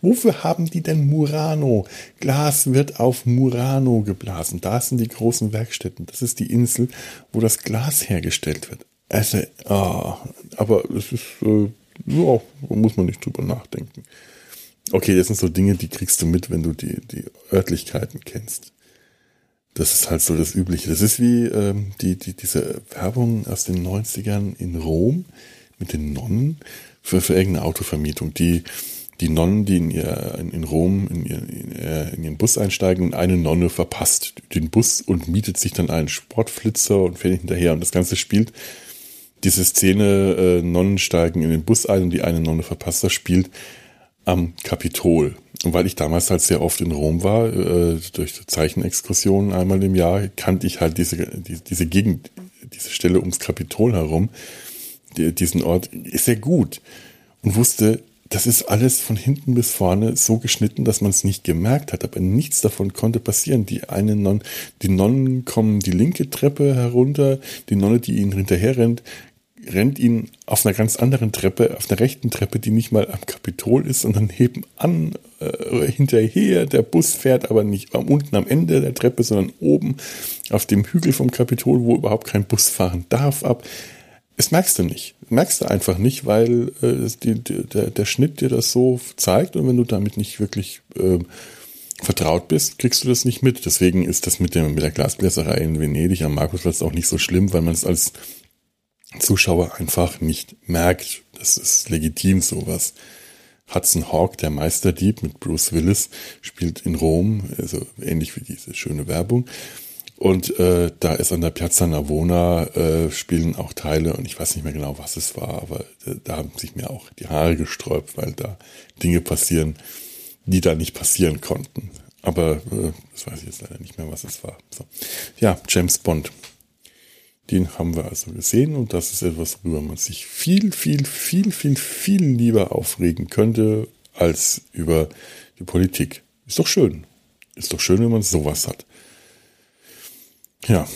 Wofür haben die denn Murano? Glas wird auf Murano geblasen. Da sind die großen Werkstätten. Das ist die Insel, wo das Glas hergestellt wird. Also, oh, aber es ist, äh, ja, muss man nicht drüber nachdenken. Okay, das sind so Dinge, die kriegst du mit, wenn du die, die Örtlichkeiten kennst. Das ist halt so das Übliche. Das ist wie ähm, die, die, diese Werbung aus den 90ern in Rom mit den Nonnen für, für irgendeine Autovermietung. Die, die Nonnen, die in, ihr, in, in Rom in, ihr, in, äh, in ihren Bus einsteigen und eine Nonne verpasst den Bus und mietet sich dann einen Sportflitzer und fährt hinterher. Und das Ganze spielt diese Szene, äh, Nonnen steigen in den Bus ein und die eine Nonne verpasst, das spielt am Kapitol. Und weil ich damals halt sehr oft in Rom war, äh, durch Zeichenexkursionen einmal im Jahr, kannte ich halt diese, die, diese Gegend, diese Stelle ums Kapitol herum, die, diesen Ort sehr gut und wusste, das ist alles von hinten bis vorne so geschnitten, dass man es nicht gemerkt hat, aber nichts davon konnte passieren. Die eine Non, die Nonnen kommen die linke Treppe herunter, die Nonne, die ihnen hinterher rennt, rennt ihn auf einer ganz anderen Treppe, auf einer rechten Treppe, die nicht mal am Kapitol ist, sondern nebenan äh, hinterher. Der Bus fährt aber nicht unten am Ende der Treppe, sondern oben auf dem Hügel vom Kapitol, wo überhaupt kein Bus fahren darf, ab. Das merkst du nicht. Das merkst du einfach nicht, weil äh, die, die, der, der Schnitt dir das so zeigt und wenn du damit nicht wirklich äh, vertraut bist, kriegst du das nicht mit. Deswegen ist das mit, dem, mit der Glasbläserei in Venedig am Markusplatz auch nicht so schlimm, weil man es als Zuschauer einfach nicht merkt. Das ist legitim sowas. Hudson Hawk, der Meisterdieb mit Bruce Willis, spielt in Rom, also ähnlich wie diese schöne Werbung. Und äh, da ist an der Piazza Navona äh, spielen auch Teile und ich weiß nicht mehr genau, was es war, aber äh, da haben sich mir auch die Haare gesträubt, weil da Dinge passieren, die da nicht passieren konnten. Aber äh, das weiß ich jetzt leider nicht mehr, was es war. So. Ja, James Bond. Den haben wir also gesehen und das ist etwas, worüber man sich viel, viel, viel, viel, viel lieber aufregen könnte als über die Politik. Ist doch schön. Ist doch schön, wenn man sowas hat. Ja,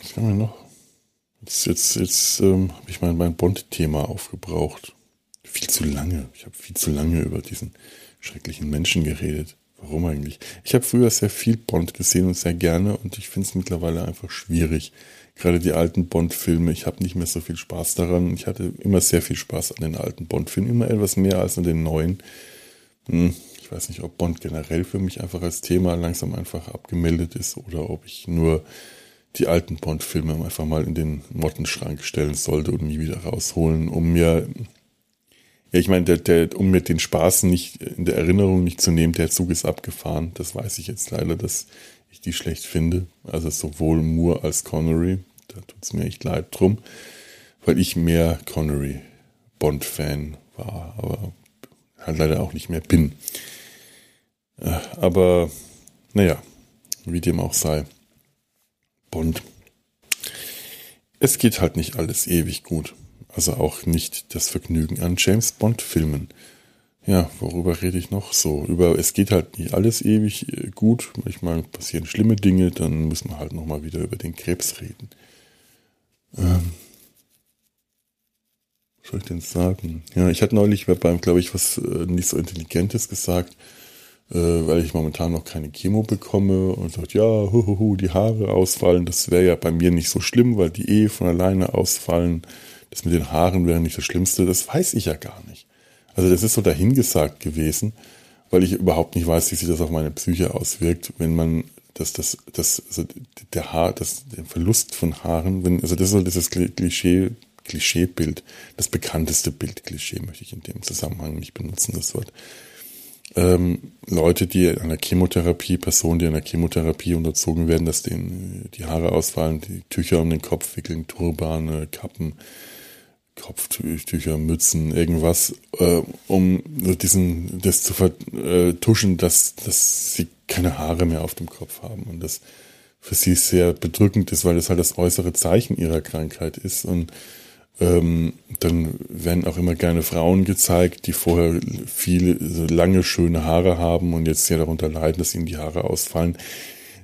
was haben wir noch? Jetzt, jetzt, jetzt ähm, habe ich mein, mein Bond-Thema aufgebraucht. Viel zu lange. Ich habe viel zu lange über diesen schrecklichen Menschen geredet. Warum eigentlich? Ich habe früher sehr viel Bond gesehen und sehr gerne und ich finde es mittlerweile einfach schwierig gerade die alten Bond-Filme, ich habe nicht mehr so viel Spaß daran. Ich hatte immer sehr viel Spaß an den alten Bond-Filmen, immer etwas mehr als an den neuen. Hm, ich weiß nicht, ob Bond generell für mich einfach als Thema langsam einfach abgemeldet ist oder ob ich nur die alten Bond-Filme einfach mal in den Mottenschrank stellen sollte und nie wieder rausholen, um mir, ja, ich meine, der, der, um mir den Spaß nicht in der Erinnerung nicht zu nehmen, der Zug ist abgefahren. Das weiß ich jetzt leider, dass ich die schlecht finde. Also sowohl Moore als Connery. Da tut es mir echt leid drum, weil ich mehr Connery Bond-Fan war, aber halt leider auch nicht mehr bin. Äh, aber naja, wie dem auch sei. Bond. Es geht halt nicht alles ewig gut. Also auch nicht das Vergnügen an James Bond-Filmen. Ja, worüber rede ich noch? So, über, es geht halt nicht alles ewig äh, gut. Manchmal passieren schlimme Dinge, dann muss man halt nochmal wieder über den Krebs reden. Ähm, was soll ich denn sagen? Ja, ich hatte neulich beim, glaube ich, was äh, nicht so Intelligentes gesagt, äh, weil ich momentan noch keine Chemo bekomme und sagt, ja, huhuhu, die Haare ausfallen, das wäre ja bei mir nicht so schlimm, weil die eh von alleine ausfallen. Das mit den Haaren wäre nicht das Schlimmste, das weiß ich ja gar nicht. Also das ist so dahingesagt gewesen, weil ich überhaupt nicht weiß, wie sich das auf meine Psyche auswirkt, wenn man das, das, das, also der Haar, das, der Verlust von Haaren, wenn, also das ist so dieses Klischee, Klischeebild, das bekannteste Bild, Klischee möchte ich in dem Zusammenhang nicht benutzen, das Wort. Ähm, Leute, die an der Chemotherapie, Personen, die an der Chemotherapie unterzogen werden, dass denen die Haare ausfallen, die Tücher um den Kopf wickeln, Turbane, Kappen, Kopftücher, Mützen, irgendwas, äh, um diesen, das zu vertuschen, dass, dass sie keine Haare mehr auf dem Kopf haben und das für sie sehr bedrückend ist, weil das halt das äußere Zeichen ihrer Krankheit ist und Ähm, dann werden auch immer gerne Frauen gezeigt, die vorher viele lange schöne Haare haben und jetzt sehr darunter leiden, dass ihnen die Haare ausfallen.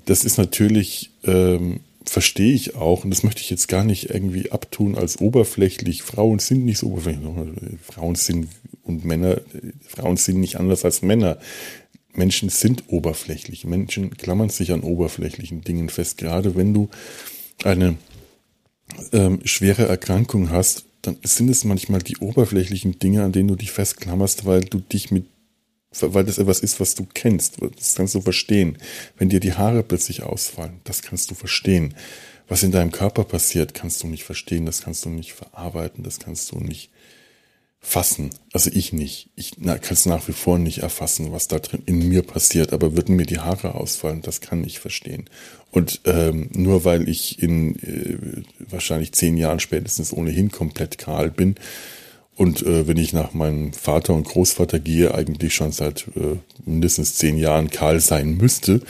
Das ist natürlich, ähm, verstehe ich auch, und das möchte ich jetzt gar nicht irgendwie abtun als oberflächlich. Frauen sind nicht so oberflächlich. Frauen sind und Männer, Frauen sind nicht anders als Männer. Menschen sind oberflächlich. Menschen klammern sich an oberflächlichen Dingen fest. Gerade wenn du eine ähm, schwere Erkrankung hast, dann sind es manchmal die oberflächlichen Dinge, an denen du dich festklammerst, weil du dich mit, weil das etwas ist, was du kennst. Das kannst du verstehen. Wenn dir die Haare plötzlich ausfallen, das kannst du verstehen. Was in deinem Körper passiert, kannst du nicht verstehen, das kannst du nicht verarbeiten, das kannst du nicht fassen. Also ich nicht. Ich kann es nach wie vor nicht erfassen, was da drin in mir passiert. Aber würden mir die Haare ausfallen, das kann ich verstehen. Und ähm, nur weil ich in äh, wahrscheinlich zehn Jahren spätestens ohnehin komplett kahl bin und äh, wenn ich nach meinem Vater und Großvater gehe, eigentlich schon seit äh, mindestens zehn Jahren kahl sein müsste,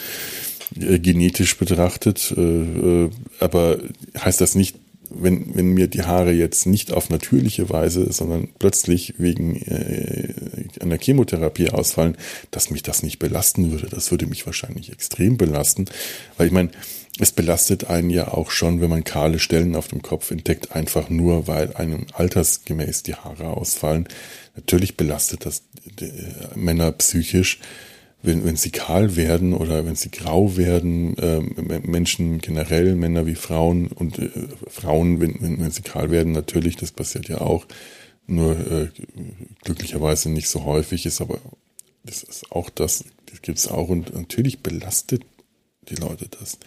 äh, genetisch betrachtet. Äh, äh, aber heißt das nicht, wenn, wenn mir die Haare jetzt nicht auf natürliche Weise, sondern plötzlich wegen äh, einer Chemotherapie ausfallen, dass mich das nicht belasten würde. Das würde mich wahrscheinlich extrem belasten, weil ich meine, es belastet einen ja auch schon, wenn man kahle Stellen auf dem Kopf entdeckt, einfach nur, weil einem altersgemäß die Haare ausfallen. Natürlich belastet das äh, Männer psychisch wenn, wenn sie kahl werden oder wenn sie grau werden, äh, Menschen generell, Männer wie Frauen und äh, Frauen, wenn, wenn, wenn sie kahl werden, natürlich, das passiert ja auch, nur äh, glücklicherweise nicht so häufig ist, aber das ist auch das, das gibt es auch und natürlich belastet die Leute das.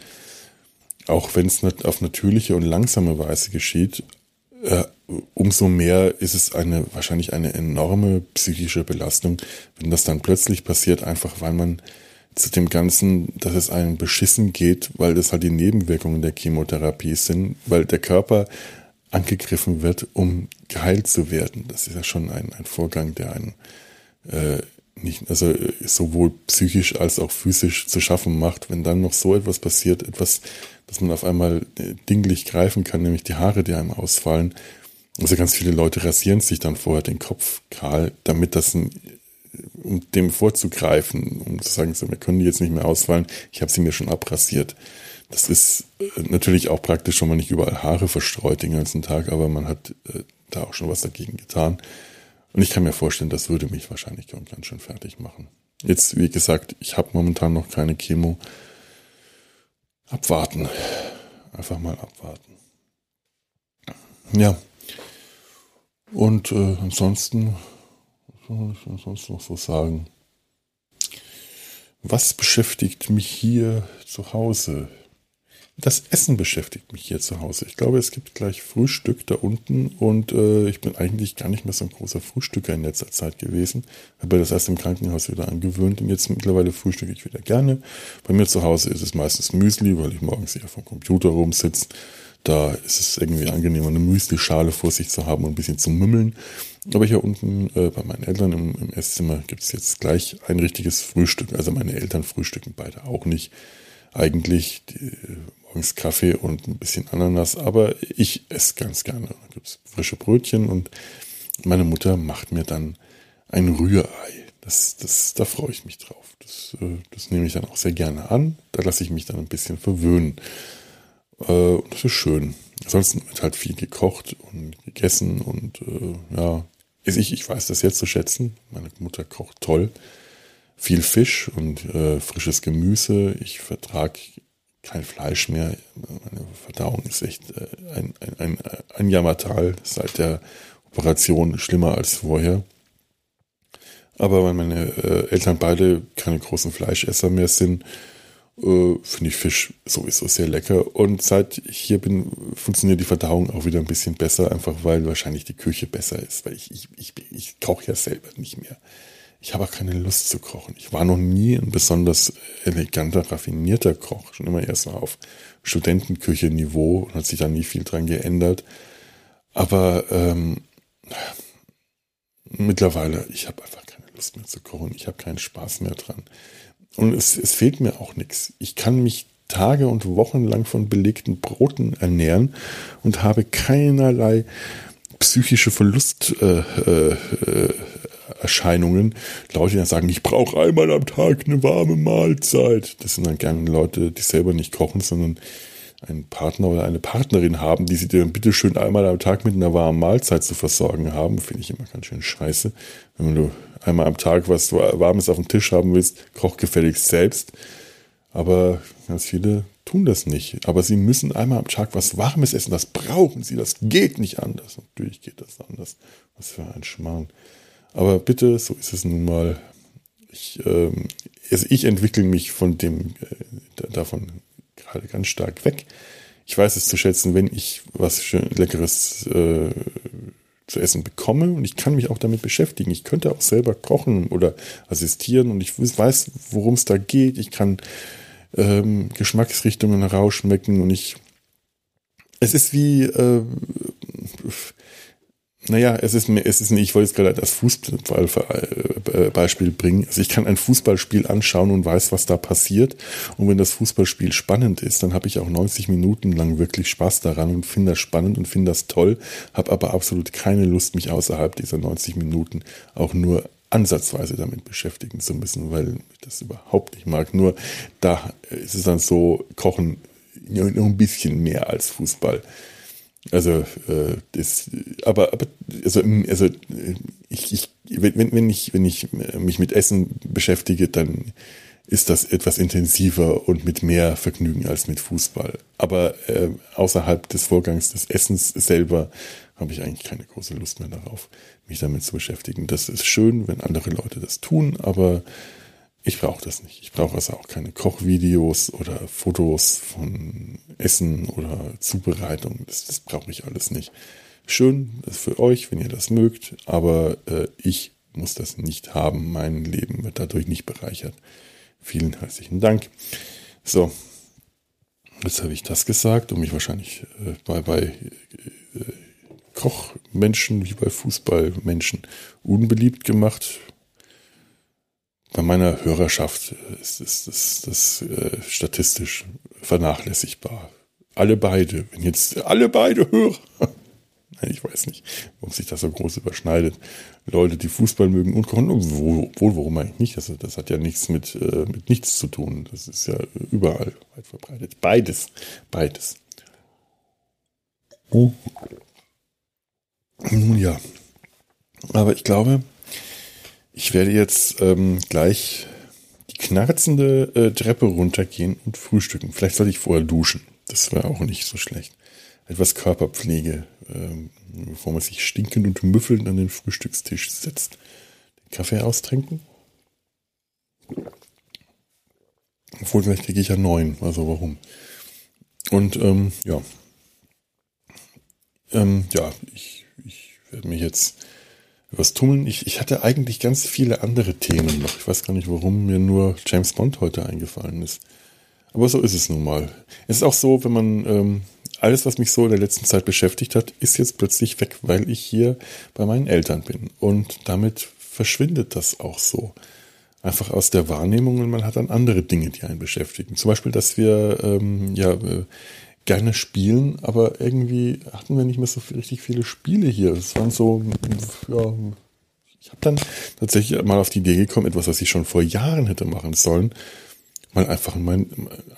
Auch wenn es auf natürliche und langsame Weise geschieht, äh, umso mehr ist es eine wahrscheinlich eine enorme psychische Belastung, wenn das dann plötzlich passiert, einfach weil man zu dem Ganzen, dass es einem beschissen geht, weil das halt die Nebenwirkungen der Chemotherapie sind, weil der Körper angegriffen wird, um geheilt zu werden. Das ist ja schon ein, ein Vorgang, der einen äh, nicht, also sowohl psychisch als auch physisch zu schaffen macht, wenn dann noch so etwas passiert, etwas, dass man auf einmal äh, dinglich greifen kann, nämlich die Haare, die einem ausfallen. Also ganz viele Leute rasieren sich dann vorher den Kopf kahl, damit das ein, um dem vorzugreifen, um zu sagen, so, wir können die jetzt nicht mehr ausfallen, ich habe sie mir schon abrasiert. Das ist äh, natürlich auch praktisch, wenn man nicht überall Haare verstreut den ganzen Tag, aber man hat äh, da auch schon was dagegen getan. Und ich kann mir vorstellen, das würde mich wahrscheinlich ganz schön fertig machen. Jetzt, wie gesagt, ich habe momentan noch keine Chemo abwarten. Einfach mal abwarten. Ja. Und äh, ansonsten, was soll ich sonst noch so sagen? Was beschäftigt mich hier zu Hause? Das Essen beschäftigt mich hier zu Hause. Ich glaube, es gibt gleich Frühstück da unten und äh, ich bin eigentlich gar nicht mehr so ein großer Frühstücker in letzter Zeit gewesen. Habe das erst im Krankenhaus wieder angewöhnt und jetzt mittlerweile frühstücke ich wieder gerne. Bei mir zu Hause ist es meistens Müsli, weil ich morgens hier vom Computer rumsitze. Da ist es irgendwie angenehmer, eine Müsli-Schale vor sich zu haben und ein bisschen zu mümmeln. Aber hier unten äh, bei meinen Eltern im, im Esszimmer gibt es jetzt gleich ein richtiges Frühstück. Also meine Eltern frühstücken beide auch nicht. Eigentlich, die, morgens Kaffee und ein bisschen Ananas, aber ich esse ganz gerne. Da gibt es frische Brötchen und meine Mutter macht mir dann ein Rührei. Das, das, da freue ich mich drauf. Das, äh, das nehme ich dann auch sehr gerne an. Da lasse ich mich dann ein bisschen verwöhnen. Äh, das ist schön. Ansonsten wird halt viel gekocht und gegessen und äh, ja, ich, ich weiß das jetzt zu schätzen. Meine Mutter kocht toll. Viel Fisch und äh, frisches Gemüse. Ich vertrage kein Fleisch mehr. Meine Verdauung ist echt äh, ein, ein, ein, ein Jammertal seit der Operation schlimmer als vorher. Aber weil meine äh, Eltern beide keine großen Fleischesser mehr sind, äh, finde ich Fisch sowieso sehr lecker. Und seit ich hier bin, funktioniert die Verdauung auch wieder ein bisschen besser, einfach weil wahrscheinlich die Küche besser ist, weil ich, ich, ich, ich koche ja selber nicht mehr ich habe auch keine Lust zu kochen. Ich war noch nie ein besonders eleganter, raffinierter Koch. Schon immer erst mal auf Studentenküche-Niveau und hat sich da nie viel dran geändert. Aber ähm, mittlerweile, ich habe einfach keine Lust mehr zu kochen. Ich habe keinen Spaß mehr dran. Und es, es fehlt mir auch nichts. Ich kann mich Tage und Wochen lang von belegten Broten ernähren und habe keinerlei psychische Verlusterscheinungen. Äh, äh, Leute, die dann sagen, ich brauche einmal am Tag eine warme Mahlzeit. Das sind dann gerne Leute, die selber nicht kochen, sondern einen Partner oder eine Partnerin haben, die sie dir bitte schön einmal am Tag mit einer warmen Mahlzeit zu versorgen haben, finde ich immer ganz schön scheiße. Wenn du einmal am Tag was Warmes auf dem Tisch haben willst, koch gefälligst selbst. Aber ganz viele tun das nicht. Aber sie müssen einmal am Tag was Warmes essen. Das brauchen sie. Das geht nicht anders. Natürlich geht das anders. Was für ein Schmarrn. Aber bitte, so ist es nun mal. Ich, ähm, also ich entwickle mich von dem, äh, davon gerade ganz stark weg. Ich weiß es zu schätzen, wenn ich was schön Leckeres äh, zu essen bekomme und ich kann mich auch damit beschäftigen. Ich könnte auch selber kochen oder assistieren und ich weiß, worum es da geht. Ich kann ähm, Geschmacksrichtungen rausschmecken und ich es ist wie äh, naja, es ist es ist ich wollte es gerade als Fußballbeispiel bringen. Also ich kann ein Fußballspiel anschauen und weiß, was da passiert. Und wenn das Fußballspiel spannend ist, dann habe ich auch 90 Minuten lang wirklich Spaß daran und finde das spannend und finde das toll, habe aber absolut keine Lust, mich außerhalb dieser 90 Minuten auch nur ansatzweise damit beschäftigen zu müssen, weil ich das überhaupt nicht mag. Nur da ist es dann so, Kochen nur ein bisschen mehr als Fußball. Also, äh, das, aber, aber also, also ich, ich, wenn, wenn ich, wenn ich mich mit Essen beschäftige, dann ist das etwas intensiver und mit mehr Vergnügen als mit Fußball. Aber äh, außerhalb des Vorgangs des Essens selber habe ich eigentlich keine große Lust mehr darauf, mich damit zu beschäftigen. Das ist schön, wenn andere Leute das tun, aber ich brauche das nicht. Ich brauche also auch keine Kochvideos oder Fotos von Essen oder Zubereitung. Das, das brauche ich alles nicht. Schön für euch, wenn ihr das mögt, aber äh, ich muss das nicht haben. Mein Leben wird dadurch nicht bereichert. Vielen herzlichen Dank. So, jetzt habe ich das gesagt und mich wahrscheinlich äh, bei, bei äh, Kochmenschen wie bei Fußballmenschen unbeliebt gemacht bei meiner Hörerschaft ist, ist, ist das äh, statistisch vernachlässigbar. Alle beide, wenn jetzt alle beide Hörer, ich weiß nicht, warum sich das so groß überschneidet. Leute, die Fußball mögen und kochen, wohl, warum eigentlich nicht? Das, das hat ja nichts mit, äh, mit nichts zu tun. Das ist ja überall weit verbreitet. Beides, beides. Oh. Nun ja, aber ich glaube, ich werde jetzt ähm, gleich die knarzende äh, Treppe runtergehen und frühstücken. Vielleicht sollte ich vorher duschen. Das wäre auch nicht so schlecht. Etwas Körperpflege, ähm, bevor man sich stinkend und müffelnd an den Frühstückstisch setzt. Den Kaffee austrinken. Obwohl, vielleicht kriege ich ja neun. Also warum? Und ähm, ja. Ähm, ja, ich, ich werde mich jetzt was tummeln. Ich, ich hatte eigentlich ganz viele andere Themen noch. Ich weiß gar nicht, warum mir nur James Bond heute eingefallen ist. Aber so ist es nun mal. Es ist auch so, wenn man ähm, alles, was mich so in der letzten Zeit beschäftigt hat, ist jetzt plötzlich weg, weil ich hier bei meinen Eltern bin. Und damit verschwindet das auch so. Einfach aus der Wahrnehmung und man hat dann andere Dinge, die einen beschäftigen. Zum Beispiel, dass wir ähm, ja äh, gerne spielen, aber irgendwie hatten wir nicht mehr so richtig viele Spiele hier. Es waren so, ja, ich habe dann tatsächlich mal auf die Idee gekommen, etwas, was ich schon vor Jahren hätte machen sollen, mal einfach mein,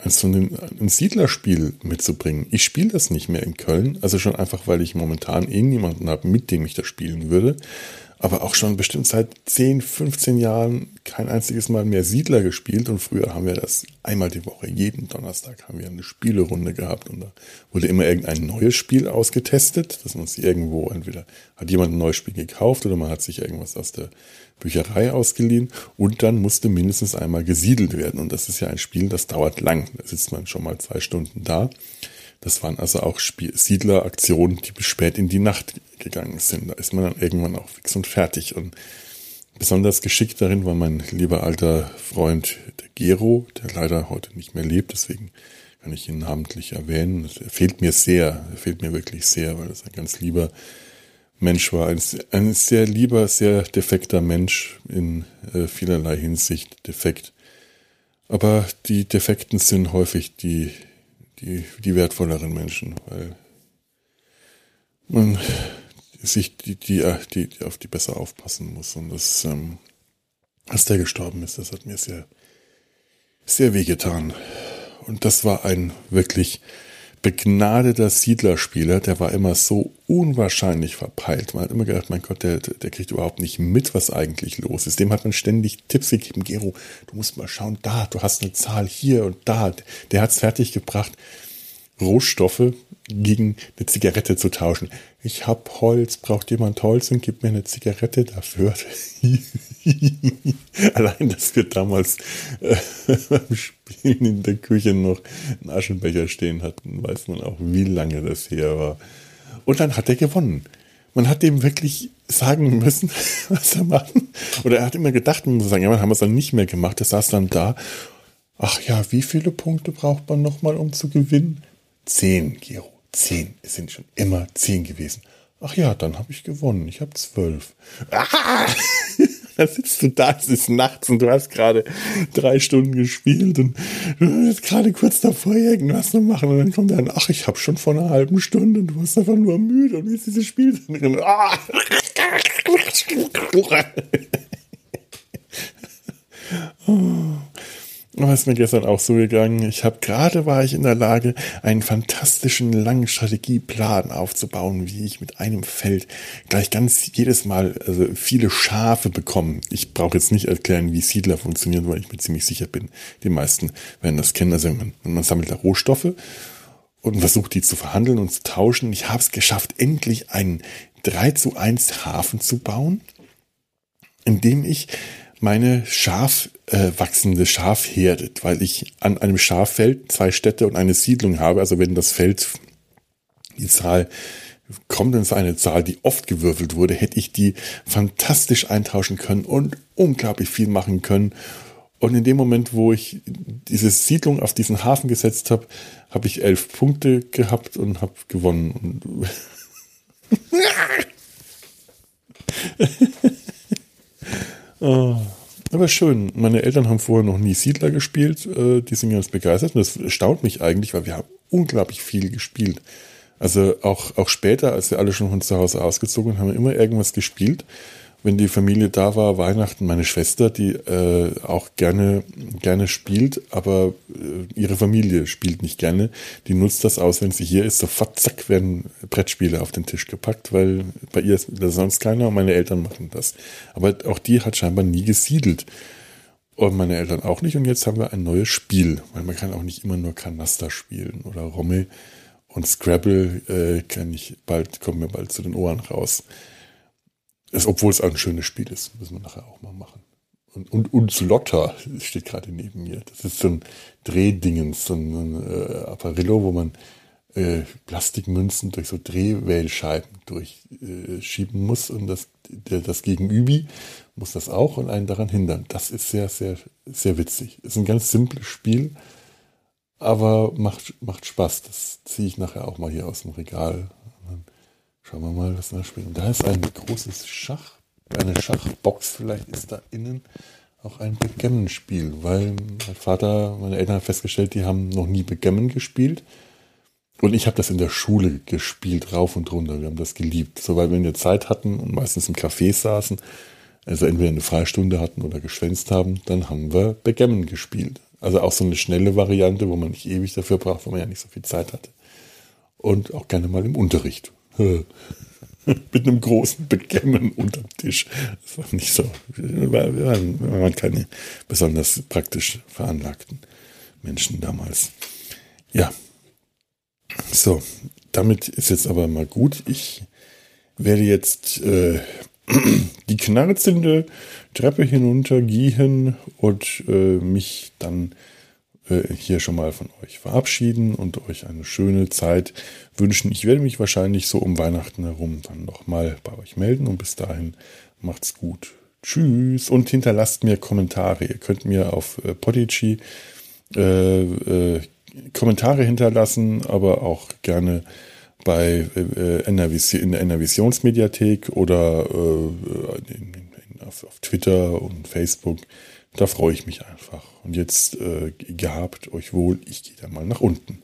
eins von den, ein Siedlerspiel mitzubringen. Ich spiele das nicht mehr in Köln, also schon einfach, weil ich momentan eh niemanden habe, mit dem ich das spielen würde aber auch schon bestimmt seit 10, 15 Jahren kein einziges Mal mehr Siedler gespielt. Und früher haben wir das einmal die Woche, jeden Donnerstag haben wir eine Spielerunde gehabt. Und da wurde immer irgendein neues Spiel ausgetestet, dass man sich irgendwo entweder hat jemand ein neues Spiel gekauft oder man hat sich irgendwas aus der Bücherei ausgeliehen. Und dann musste mindestens einmal gesiedelt werden. Und das ist ja ein Spiel, das dauert lang. Da sitzt man schon mal zwei Stunden da. Das waren also auch Siedleraktionen, die bis spät in die Nacht gegangen sind. Da ist man dann irgendwann auch fix und fertig. Und besonders geschickt darin war mein lieber alter Freund der Gero, der leider heute nicht mehr lebt. Deswegen kann ich ihn namentlich erwähnen. Er fehlt mir sehr, er fehlt mir wirklich sehr, weil es ein ganz lieber Mensch war. Ein, ein sehr lieber, sehr defekter Mensch in äh, vielerlei Hinsicht defekt. Aber die Defekten sind häufig die die, die wertvolleren Menschen, weil man, sich die, die, die, die auf die besser aufpassen muss. Und das, ähm, als der gestorben ist, das hat mir sehr, sehr wehgetan. Und das war ein wirklich begnadeter Siedlerspieler, der war immer so unwahrscheinlich verpeilt. Man hat immer gedacht, mein Gott, der, der kriegt überhaupt nicht mit, was eigentlich los ist. Dem hat man ständig Tipps gegeben. Gero, du musst mal schauen, da, du hast eine Zahl hier und da. Der hat's fertig gebracht, Rohstoffe gegen eine Zigarette zu tauschen. Ich hab Holz, braucht jemand Holz und gibt mir eine Zigarette dafür. Allein, dass wir damals äh, beim Spielen in der Küche noch einen Aschenbecher stehen hatten, weiß man auch, wie lange das her war. Und dann hat er gewonnen. Man hat dem wirklich sagen müssen, was er machen. Oder er hat immer gedacht, man muss sagen, ja, man haben es dann nicht mehr gemacht. Er saß dann da. Ach ja, wie viele Punkte braucht man nochmal, um zu gewinnen? Zehn, Gero. Zehn. Es sind schon immer zehn gewesen. Ach ja, dann habe ich gewonnen. Ich habe zwölf. Ah! da sitzt du da, es ist nachts und du hast gerade drei Stunden gespielt und du bist gerade kurz davor, irgendwas zu machen. Und dann kommt dann, ach, ich habe schon vor einer halben Stunde und du warst einfach nur müde und jetzt dieses Spiel drin. Ah! oh. Aber ist mir gestern auch so gegangen. Ich habe gerade war ich in der Lage, einen fantastischen langen Strategieplan aufzubauen, wie ich mit einem Feld gleich ganz jedes Mal also viele Schafe bekomme. Ich brauche jetzt nicht erklären, wie Siedler funktionieren, weil ich mir ziemlich sicher bin, die meisten werden das kennen. Also man, man sammelt da Rohstoffe und versucht die zu verhandeln und zu tauschen. Ich habe es geschafft, endlich einen 3 zu 1 Hafen zu bauen, indem ich meine scharf äh, wachsende Schafherde, weil ich an einem Schaffeld zwei Städte und eine Siedlung habe. Also wenn das Feld die Zahl kommt dann eine Zahl, die oft gewürfelt wurde, hätte ich die fantastisch eintauschen können und unglaublich viel machen können. Und in dem Moment, wo ich diese Siedlung auf diesen Hafen gesetzt habe, habe ich elf Punkte gehabt und habe gewonnen. oh. Aber schön. Meine Eltern haben vorher noch nie Siedler gespielt. Äh, die sind ganz begeistert. Und das erstaunt mich eigentlich, weil wir haben unglaublich viel gespielt. Also auch, auch später, als wir alle schon von zu Hause ausgezogen haben, wir immer irgendwas gespielt wenn die Familie da war, Weihnachten, meine Schwester, die äh, auch gerne, gerne spielt, aber äh, ihre Familie spielt nicht gerne. Die nutzt das aus, wenn sie hier ist, sofort zack, werden Brettspiele auf den Tisch gepackt, weil bei ihr ist sonst keiner und meine Eltern machen das. Aber auch die hat scheinbar nie gesiedelt. Und meine Eltern auch nicht. Und jetzt haben wir ein neues Spiel, weil man kann auch nicht immer nur Kanaster spielen oder Rommel. Und Scrabble äh, kann ich bald, kommen wir bald zu den Ohren raus. Ist, obwohl es ein schönes Spiel ist, müssen wir nachher auch mal machen. Und, und, und Slotter steht gerade neben mir. Das ist so ein Drehdingens, so ein äh, Apparillo, wo man äh, Plastikmünzen durch so Drehwählscheiben durchschieben äh, muss und das, der, das Gegenübi muss das auch und einen daran hindern. Das ist sehr, sehr, sehr witzig. Ist ein ganz simples Spiel, aber macht, macht Spaß. Das ziehe ich nachher auch mal hier aus dem Regal Schauen wir mal, was spielt. Da ist ein großes Schach, eine Schachbox. Vielleicht ist da innen auch ein Backgammon-Spiel, weil mein Vater, meine Eltern haben festgestellt, die haben noch nie Backgammon gespielt. Und ich habe das in der Schule gespielt, rauf und runter. Wir haben das geliebt. Sobald wir eine Zeit hatten und meistens im Café saßen, also entweder eine Freistunde hatten oder geschwänzt haben, dann haben wir Backgammon gespielt. Also auch so eine schnelle Variante, wo man nicht ewig dafür braucht, weil man ja nicht so viel Zeit hatte. Und auch gerne mal im Unterricht. mit einem großen Bekämmen unterm Tisch. Das war nicht so. Wir waren, wir waren keine besonders praktisch veranlagten Menschen damals. Ja. So, damit ist jetzt aber mal gut. Ich werde jetzt äh, die knarzende Treppe hinuntergehen und äh, mich dann äh, hier schon mal von euch verabschieden und euch eine schöne Zeit wünschen. Ich werde mich wahrscheinlich so um Weihnachten herum dann nochmal bei euch melden und bis dahin macht's gut. Tschüss und hinterlasst mir Kommentare. Ihr könnt mir auf äh, äh, äh, Kommentare hinterlassen, aber auch gerne bei äh, in der NRVisionsmediathek oder auf, auf Twitter und Facebook. Da freue ich mich einfach. Und jetzt äh, gehabt euch wohl, ich gehe da mal nach unten.